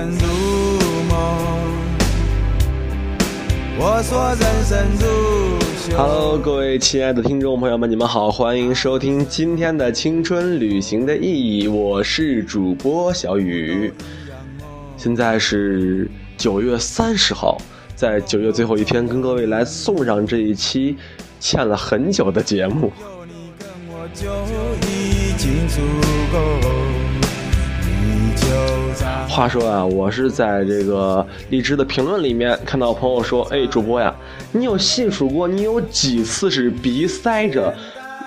如梦，我说人生如秀。Hello，各位亲爱的听众朋友们，你们好，欢迎收听今天的《青春旅行的意义》，我是主播小雨。现在是九月三十号，在九月最后一天，跟各位来送上这一期欠了很久的节目。有你跟我就已经足够，你就在。话说啊，我是在这个荔枝的评论里面看到朋友说：“哎，主播呀，你有细数过你有几次是鼻塞着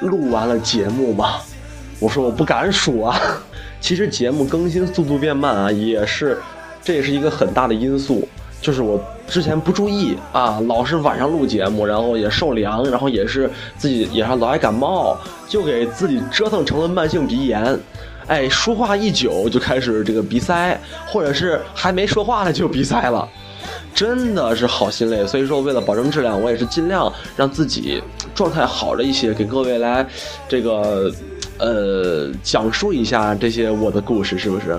录完了节目吗？”我说我不敢数啊。其实节目更新速度变慢啊，也是这也是一个很大的因素，就是我之前不注意啊，老是晚上录节目，然后也受凉，然后也是自己也还老爱感冒，就给自己折腾成了慢性鼻炎。哎，说话一久就开始这个鼻塞，或者是还没说话呢就鼻塞了，真的是好心累。所以说，为了保证质量，我也是尽量让自己状态好了一些，给各位来这个呃讲述一下这些我的故事，是不是？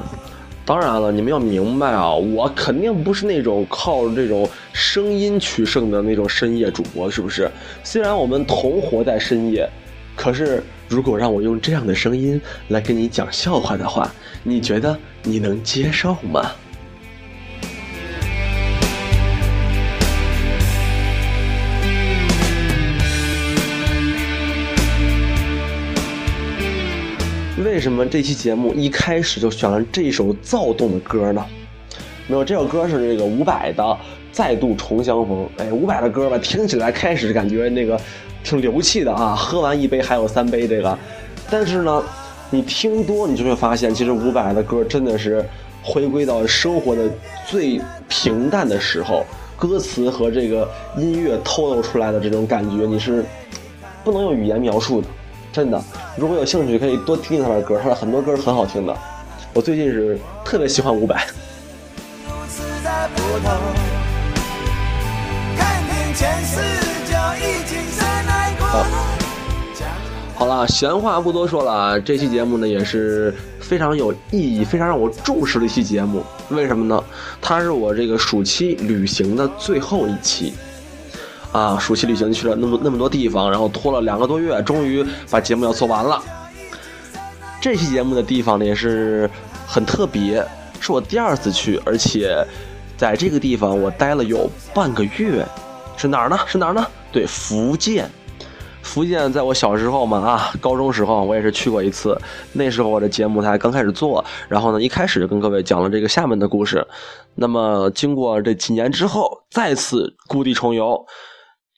当然了，你们要明白啊，我肯定不是那种靠这种声音取胜的那种深夜主播，是不是？虽然我们同活在深夜，可是如果让我用这样的声音来跟你讲笑话的话，你觉得你能接受吗？为什么这期节目一开始就选了这首躁动的歌呢？没有，这首歌是这个伍佰的《再度重相逢》。哎，伍佰的歌吧，听起来开始感觉那个挺流气的啊，喝完一杯还有三杯这个。但是呢，你听多，你就会发现，其实伍佰的歌真的是回归到生活的最平淡的时候，歌词和这个音乐透露出来的这种感觉，你是不能用语言描述的。真的，如果有兴趣，可以多听听他的歌，他的很多歌很好听的。我最近是特别喜欢伍佰。看遍全世。好了，闲话不多说了，这期节目呢也是非常有意义、非常让我重视的一期节目。为什么呢？它是我这个暑期旅行的最后一期。啊，暑期旅行去了那么那么多地方，然后拖了两个多月，终于把节目要做完了。这期节目的地方呢也是很特别，是我第二次去，而且在这个地方我待了有半个月。是哪儿呢？是哪儿呢？对，福建。福建在我小时候嘛啊，高中时候我也是去过一次，那时候我的节目才刚开始做，然后呢一开始就跟各位讲了这个厦门的故事。那么经过这几年之后，再次故地重游。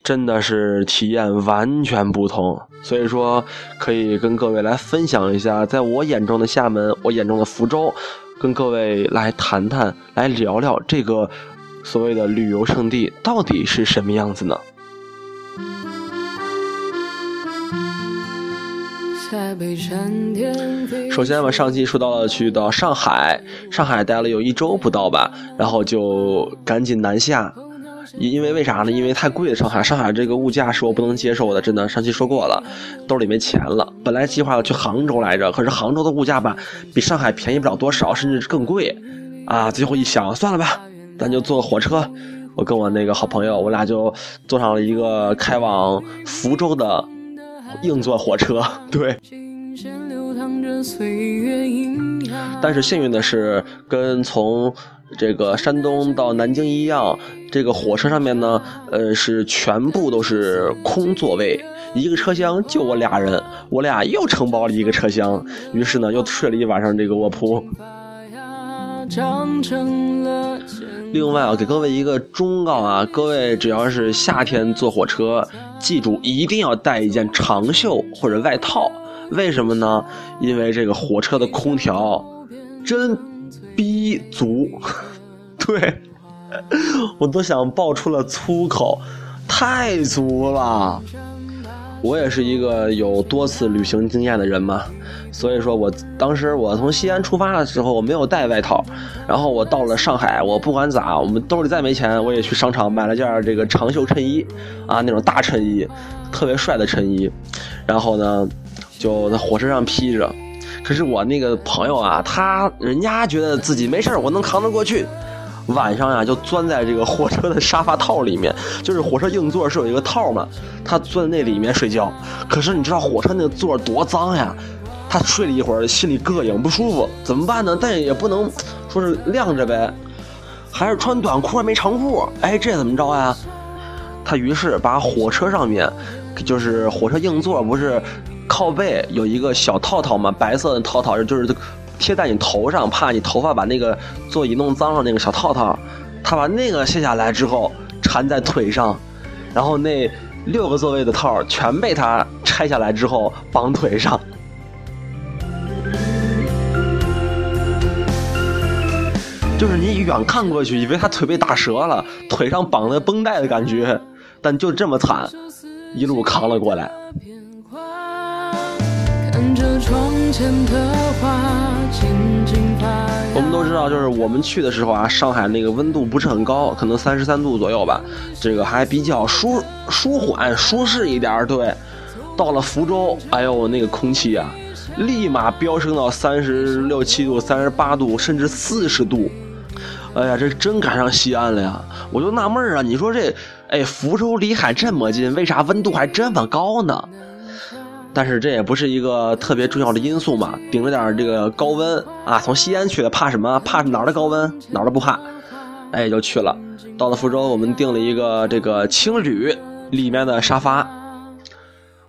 真的是体验完全不同，所以说可以跟各位来分享一下，在我眼中的厦门，我眼中的福州，跟各位来谈谈，来聊聊这个所谓的旅游胜地到底是什么样子呢？首先嘛，上期说到了去到上海，上海待了有一周不到吧，然后就赶紧南下。因因为为啥呢？因为太贵了，上海，上海这个物价是我不能接受的，真的。上期说过了，兜里没钱了。本来计划要去杭州来着，可是杭州的物价吧，比上海便宜不了多少，甚至更贵。啊，最后一想，算了吧，咱就坐火车。我跟我那个好朋友，我俩就坐上了一个开往福州的硬座火车。对。但是幸运的是，跟从这个山东到南京一样，这个火车上面呢，呃，是全部都是空座位，一个车厢就我俩人，我俩又承包了一个车厢，于是呢，又睡了一晚上这个卧铺。另外啊，给各位一个忠告啊，各位只要是夏天坐火车，记住一定要带一件长袖或者外套。为什么呢？因为这个火车的空调真逼足，对我都想爆出了粗口，太足了。我也是一个有多次旅行经验的人嘛，所以说我当时我从西安出发的时候我没有带外套，然后我到了上海，我不管咋，我们兜里再没钱，我也去商场买了件这个长袖衬衣，啊那种大衬衣，特别帅的衬衣，然后呢就在火车上披着，可是我那个朋友啊，他人家觉得自己没事我能扛得过去。晚上呀，就钻在这个火车的沙发套里面，就是火车硬座是有一个套嘛，他钻在那里面睡觉。可是你知道火车那个座多脏呀？他睡了一会儿，心里膈应不舒服，怎么办呢？但也不能说是晾着呗，还是穿短裤没长裤。哎，这怎么着呀？他于是把火车上面，就是火车硬座不是靠背有一个小套套嘛，白色的套套就是贴在你头上，怕你头发把那个座椅弄脏了那个小套套，他把那个卸下来之后缠在腿上，然后那六个座位的套全被他拆下来之后绑腿上。就是你远看过去，以为他腿被打折了，腿上绑的绷带的感觉，但就这么惨，一路扛了过来。我们都知道，就是我们去的时候啊，上海那个温度不是很高，可能三十三度左右吧，这个还比较舒舒缓、舒适一点。对，到了福州，哎呦，那个空气啊，立马飙升到三十六七度、三十八度，甚至四十度。哎呀，这真赶上西安了呀！我就纳闷啊，你说这，哎，福州离海这么近，为啥温度还这么高呢？但是这也不是一个特别重要的因素嘛，顶着点这个高温啊，从西安去的，怕什么？怕哪儿的高温？哪儿都不怕，哎，就去了。到了福州，我们订了一个这个青旅里面的沙发。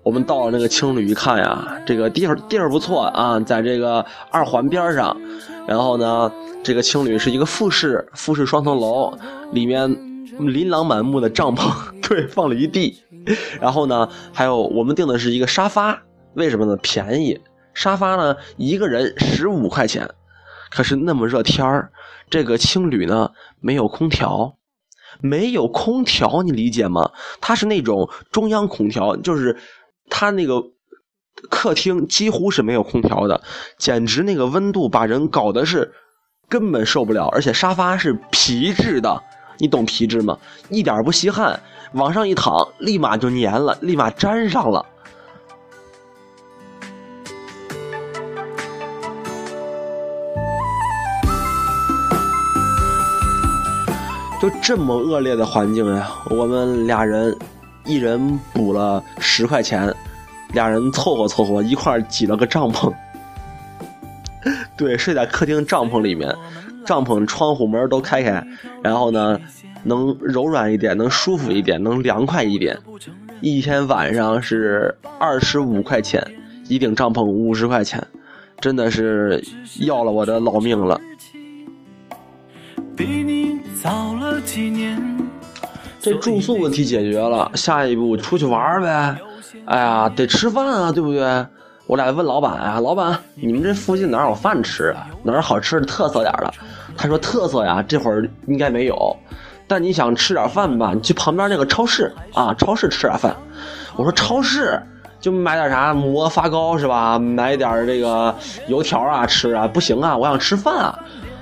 我们到了那个青旅一看呀，这个地方地儿不错啊，在这个二环边上，然后呢。这个青旅是一个复式复式双层楼，里面琳琅满目的帐篷，对，放了一地。然后呢，还有我们订的是一个沙发，为什么呢？便宜，沙发呢一个人十五块钱。可是那么热天儿，这个青旅呢没有空调，没有空调，你理解吗？它是那种中央空调，就是它那个客厅几乎是没有空调的，简直那个温度把人搞的是。根本受不了，而且沙发是皮质的，你懂皮质吗？一点不吸汗，往上一躺，立马就粘了，立马粘上了。就这么恶劣的环境呀，我们俩人一人补了十块钱，俩人凑合凑合一块挤了个帐篷。对，睡在客厅帐篷里面，帐篷窗户门都开开，然后呢，能柔软一点，能舒服一点，能凉快一点。一天晚上是二十五块钱，一顶帐篷五十块钱，真的是要了我的老命了。比你早了几年这住宿问题解决了，下一步出去玩呗。哎呀，得吃饭啊，对不对？我俩问老板啊，老板，你们这附近哪有饭吃啊？哪儿好吃的特色点的？他说特色呀，这会儿应该没有。但你想吃点饭吧，你去旁边那个超市啊，超市吃点饭。我说超市就买点啥馍发糕是吧？买点这个油条啊吃啊，不行啊，我想吃饭啊。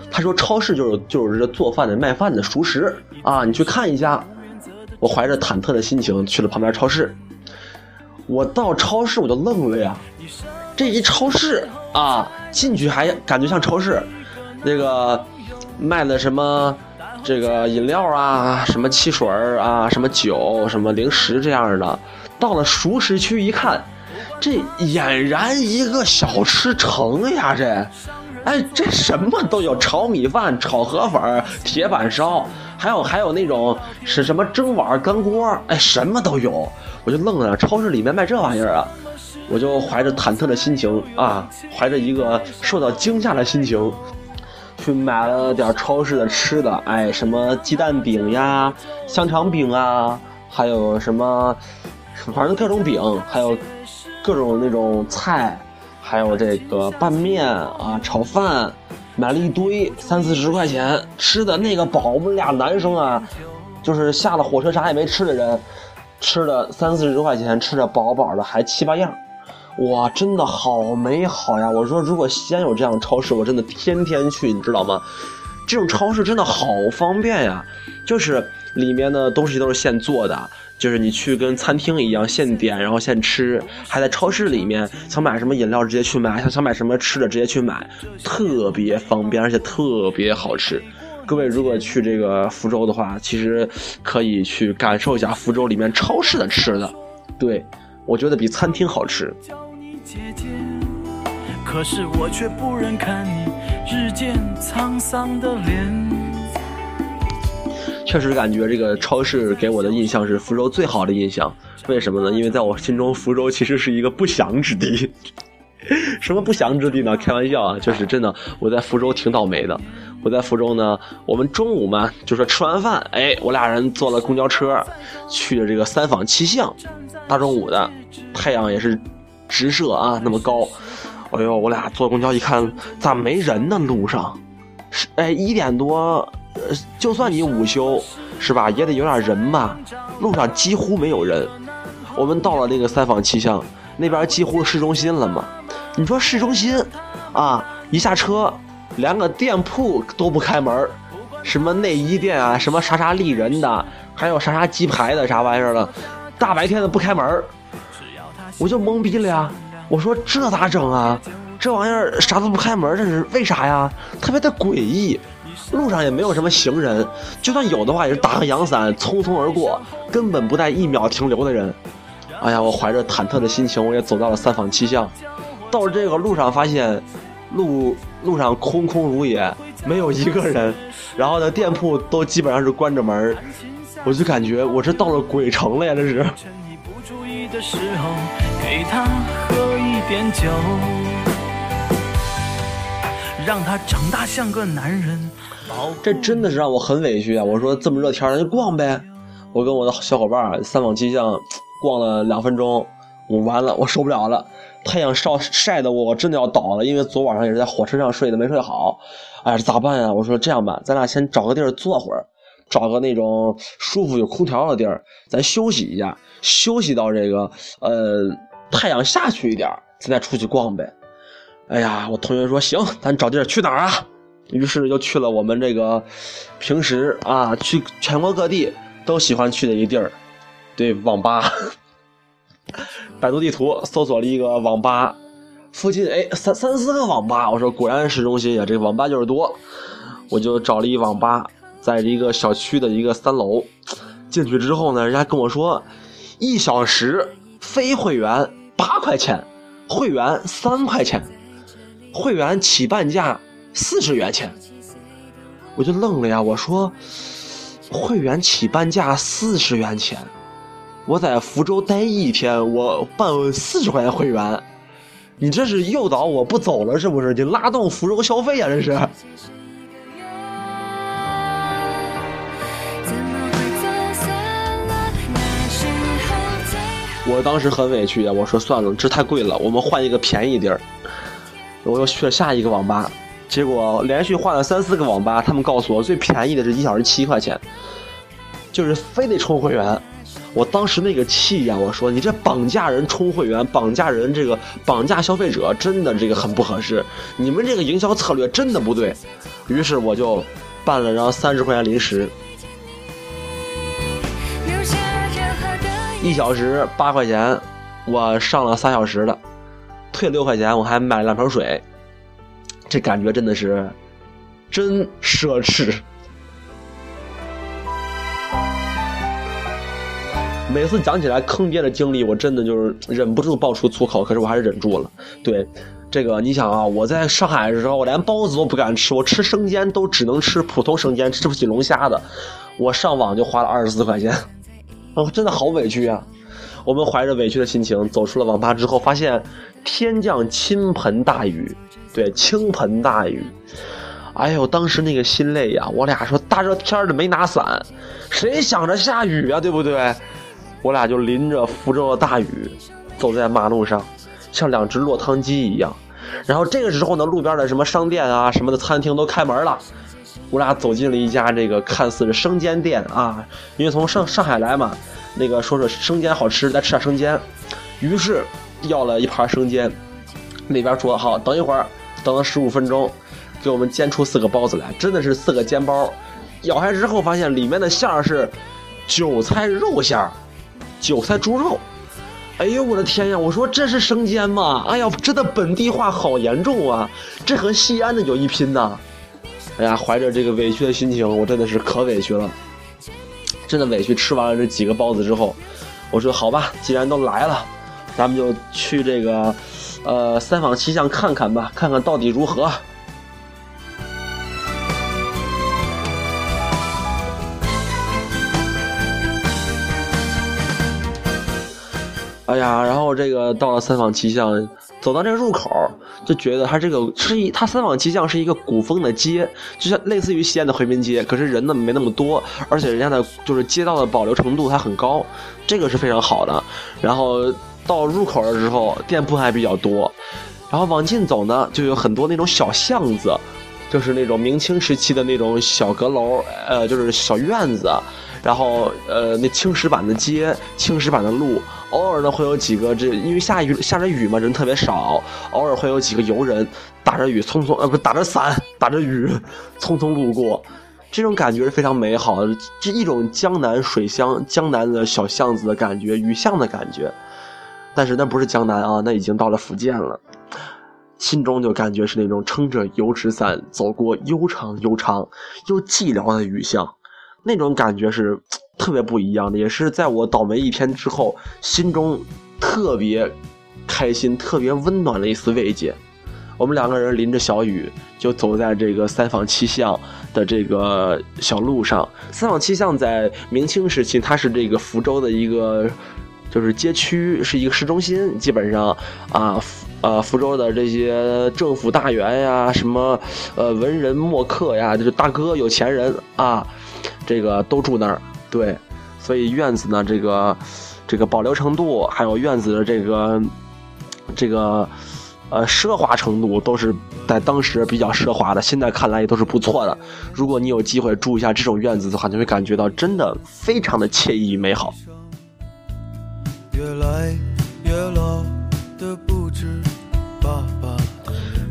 他说超市就是就是这做饭的卖饭的熟食啊，你去看一下。我怀着忐忑的心情去了旁边超市。我到超市我就愣了呀，这一超市啊，进去还感觉像超市，那个卖的什么这个饮料啊，什么汽水啊，什么酒，什么零食这样的。到了熟食区一看，这俨然一个小吃城呀！这，哎，这什么都有，炒米饭、炒河粉、铁板烧，还有还有那种是什么蒸碗、干锅，哎，什么都有。我就愣了，超市里面卖这玩意儿啊！我就怀着忐忑的心情啊，怀着一个受到惊吓的心情，去买了点超市的吃的，哎，什么鸡蛋饼呀、香肠饼啊，还有什么，反正各种饼，还有各种那种菜，还有这个拌面啊、炒饭，买了一堆，三四十块钱吃的那个饱，我们俩男生啊，就是下了火车啥也没吃的人。吃了三四十块钱，吃的饱饱的，还七八样，哇，真的好美好呀！我说，如果西安有这样的超市，我真的天天去，你知道吗？这种超市真的好方便呀，就是里面的东西都是现做的，就是你去跟餐厅一样现点，然后现吃，还在超市里面想买什么饮料直接去买，想想买什么吃的直接去买，特别方便，而且特别好吃。各位如果去这个福州的话，其实可以去感受一下福州里面超市的吃的，对我觉得比餐厅好吃。可是我却不忍看你日渐沧桑的脸。确实感觉这个超市给我的印象是福州最好的印象，为什么呢？因为在我心中，福州其实是一个不祥之地。什么不祥之地呢？开玩笑啊，就是真的，我在福州挺倒霉的。我在福州呢，我们中午嘛，就说吃完饭，哎，我俩人坐了公交车，去了这个三坊七巷，大中午的，太阳也是直射啊，那么高。哎呦，我俩坐公交一看，咋没人呢？路上，是哎一点多，就算你午休是吧，也得有点人吧。路上几乎没有人。我们到了那个三坊七巷那边，几乎市中心了嘛。你说市中心，啊，一下车，连个店铺都不开门什么内衣店啊，什么啥啥丽人的，还有啥啥鸡排的，啥玩意儿的，大白天的不开门我就懵逼了呀。我说这咋整啊？这玩意儿啥都不开门，这是为啥呀？特别的诡异。路上也没有什么行人，就算有的话，也是打个阳伞匆匆而过，根本不带一秒停留的人。哎呀，我怀着忐忑的心情，我也走到了三坊七巷。到了这个路上，发现路路上空空如也，没有一个人。然后呢，店铺都基本上是关着门我就感觉我是到了鬼城了呀！这是。趁你不注意的时候，给他喝一点酒，让他长大像个男人。这真的是让我很委屈啊！我说这么热天，咱就逛呗。我跟我的小伙伴三坊七巷逛了两分钟，我完了，我受不了了。太阳晒晒的我真的要倒了，因为昨晚上也是在火车上睡的，没睡好。哎，咋办呀？我说这样吧，咱俩先找个地儿坐会儿，找个那种舒服有空调的地儿，咱休息一下，休息到这个呃太阳下去一点，咱再出去逛呗。哎呀，我同学说行，咱找地儿去哪儿啊？于是就去了我们这个平时啊去全国各地都喜欢去的一地儿，对，网吧。百度地图搜索了一个网吧，附近哎三三四个网吧，我说果然市中心呀，这个网吧就是多，我就找了一网吧，在一个小区的一个三楼，进去之后呢，人家跟我说，一小时非会员八块钱，会员三块钱，会员起半价四十元钱，我就愣了呀，我说，会员起半价四十元钱。我在福州待一天，我办四十块钱会员，你这是诱导我不走了是不是？你拉动福州消费啊这是。我当时很委屈呀，我说算了，这太贵了，我们换一个便宜地儿。我又去了下一个网吧，结果连续换了三四个网吧，他们告诉我最便宜的是一小时七块钱，就是非得充会员。我当时那个气呀！我说你这绑架人充会员，绑架人这个绑架消费者，真的这个很不合适。你们这个营销策略真的不对。于是我就办了张三十块钱临时，一小时八块钱，我上了仨小时的，退六块钱，我还买了两瓶水。这感觉真的是真奢侈。每次讲起来坑爹的经历，我真的就是忍不住爆出粗口，可是我还是忍住了。对，这个你想啊，我在上海的时候，我连包子都不敢吃，我吃生煎都只能吃普通生煎，吃不起龙虾的。我上网就花了二十四块钱，啊，真的好委屈啊！我们怀着委屈的心情走出了网吧之后，发现天降倾盆大雨，对，倾盆大雨。哎呦，当时那个心累呀！我俩说大热天的没拿伞，谁想着下雨啊，对不对？我俩就淋着福州的大雨，走在马路上，像两只落汤鸡一样。然后这个时候呢，路边的什么商店啊、什么的餐厅都开门了。我俩走进了一家这个看似是生煎店啊，因为从上上海来嘛，那个说说生煎好吃，再吃点生煎。于是要了一盘生煎，那边说好等一会儿，等了十五分钟，给我们煎出四个包子来，真的是四个煎包。咬开之后发现里面的馅儿是韭菜肉馅儿。韭菜猪肉。哎呦我的天呀！我说这是生煎吗？哎呀，真的本地化好严重啊！这和西安的有一拼呐！哎呀，怀着这个委屈的心情，我真的是可委屈了，真的委屈。吃完了这几个包子之后，我说好吧，既然都来了，咱们就去这个，呃，三坊七巷看看吧，看看到底如何。哎呀，然后这个到了三坊七巷，走到这个入口，就觉得它这个是一，它三坊七巷是一个古风的街，就像类似于西安的回民街，可是人呢没那么多，而且人家的就是街道的保留程度还很高，这个是非常好的。然后到入口的时候，店铺还比较多，然后往进走呢，就有很多那种小巷子，就是那种明清时期的那种小阁楼，呃，就是小院子，然后呃，那青石板的街，青石板的路。偶尔呢会有几个这，因为下雨下着雨嘛，人特别少。偶尔会有几个游人打着雨匆匆，呃，不打着伞，打着雨匆匆路过，这种感觉是非常美好的，这一种江南水乡、江南的小巷子的感觉，雨巷的感觉。但是那不是江南啊，那已经到了福建了，心中就感觉是那种撑着油纸伞走过悠长悠长又寂寥的雨巷，那种感觉是。特别不一样的，也是在我倒霉一天之后，心中特别开心、特别温暖的一丝慰藉。我们两个人淋着小雨，就走在这个三坊七巷的这个小路上。三坊七巷在明清时期，它是这个福州的一个就是街区，是一个市中心。基本上啊，呃，福州的这些政府大员呀，什么呃文人墨客呀，就是大哥有钱人啊，这个都住那儿。对，所以院子呢，这个这个保留程度，还有院子的这个这个呃奢华程度，都是在当时比较奢华的。现在看来也都是不错的。如果你有机会住一下这种院子的话，你会感觉到真的非常的惬意美好。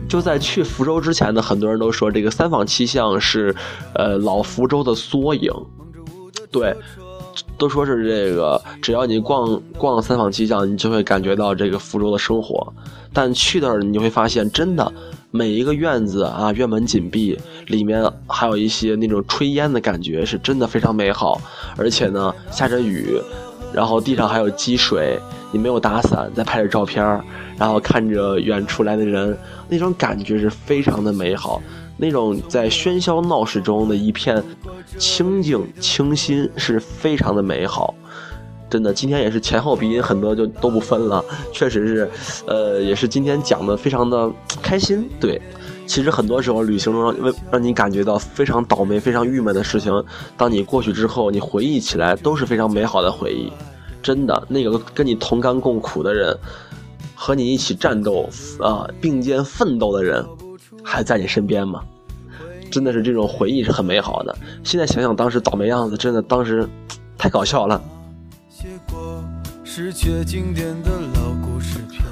就在去福州之前呢，很多人都说这个三坊七巷是呃老福州的缩影。对，都说是这个，只要你逛逛三坊七巷，你就会感觉到这个福州的生活。但去那儿，你会发现，真的每一个院子啊，院门紧闭，里面还有一些那种炊烟的感觉，是真的非常美好。而且呢，下着雨，然后地上还有积水，你没有打伞，再拍着照片然后看着远处来的人，那种感觉是非常的美好。那种在喧嚣闹市中的一片清静清新是非常的美好，真的。今天也是前后鼻音很多就都不分了，确实是，呃，也是今天讲的非常的开心。对，其实很多时候旅行中让让你感觉到非常倒霉、非常郁闷的事情，当你过去之后，你回忆起来都是非常美好的回忆。真的，那个跟你同甘共苦的人，和你一起战斗啊并肩奋斗的人。还在你身边吗？真的是这种回忆是很美好的。现在想想当时倒霉样子，真的当时太搞笑了。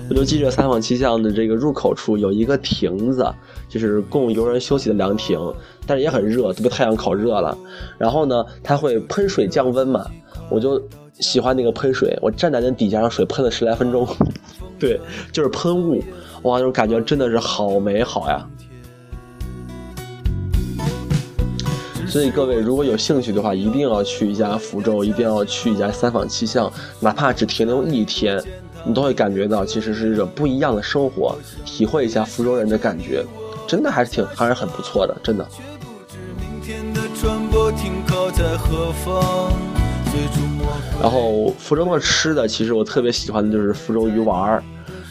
我就记着三坊七巷的这个入口处有一个亭子，就是供游人休息的凉亭，但是也很热，都被太阳烤热了。然后呢，它会喷水降温嘛，我就喜欢那个喷水，我站在那底下让水喷了十来分钟。对，就是喷雾，哇，那种感觉真的是好美好呀。所以各位如果有兴趣的话，一定要去一下福州，一定要去一下三坊七巷，哪怕只停留一天，你都会感觉到其实是一种不一样的生活，体会一下福州人的感觉，真的还是挺还是很不错的，真的。然后福州的吃的，其实我特别喜欢的就是福州鱼丸儿，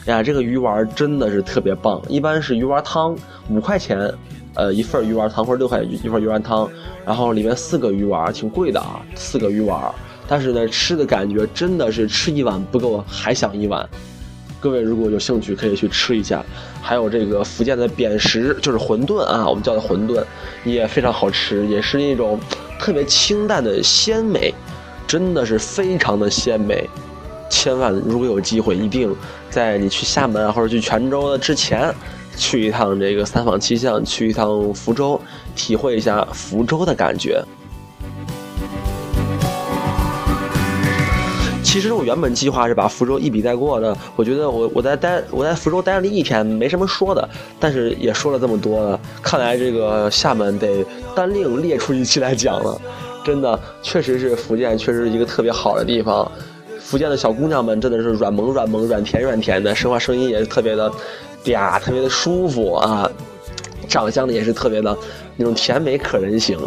呀，这个鱼丸真的是特别棒，一般是鱼丸汤五块钱。呃，一份鱼丸汤或者六块一份鱼丸汤，然后里面四个鱼丸，挺贵的啊，四个鱼丸，但是呢，吃的感觉真的是吃一碗不够，还想一碗。各位如果有兴趣，可以去吃一下。还有这个福建的扁食，就是馄饨啊，我们叫的馄饨，也非常好吃，也是一种特别清淡的鲜美，真的是非常的鲜美。千万如果有机会，一定在你去厦门或者去泉州的之前。去一趟这个三坊七巷，去一趟福州，体会一下福州的感觉。其实我原本计划是把福州一笔带过的，我觉得我我在待我在福州待了一天，没什么说的，但是也说了这么多了，看来这个厦门得单另列出一期来讲了。真的，确实是福建，确实是一个特别好的地方。福建的小姑娘们真的是软萌软萌、软甜软甜的，说话声音也是特别的嗲，特别的舒服啊。长相呢也是特别的那种甜美可人型。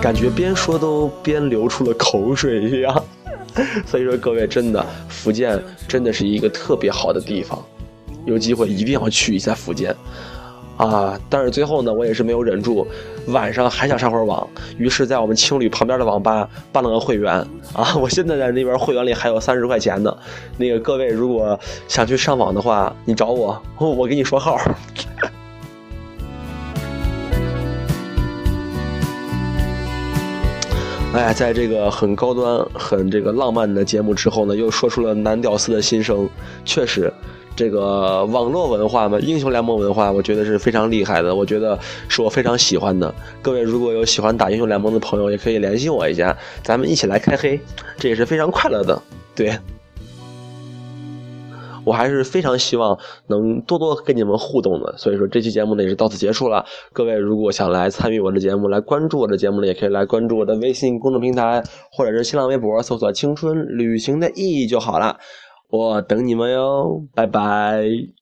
感觉边说都边流出了口水一样。所以说各位真的，福建真的是一个特别好的地方，有机会一定要去一下福建。啊！但是最后呢，我也是没有忍住，晚上还想上会儿网，于是，在我们青旅旁边的网吧办了个会员。啊，我现在在那边会员里还有三十块钱呢。那个各位如果想去上网的话，你找我，我给你说号。哎，在这个很高端、很这个浪漫的节目之后呢，又说出了男屌丝的心声，确实。这个网络文化嘛，英雄联盟文化，我觉得是非常厉害的。我觉得是我非常喜欢的。各位如果有喜欢打英雄联盟的朋友，也可以联系我一下，咱们一起来开黑，这也是非常快乐的。对，我还是非常希望能多多跟你们互动的。所以说这期节目呢也是到此结束了。各位如果想来参与我的节目，来关注我的节目呢，也可以来关注我的微信公众平台或者是新浪微博，搜索“青春旅行的意义”就好了。我等你们哟，拜拜。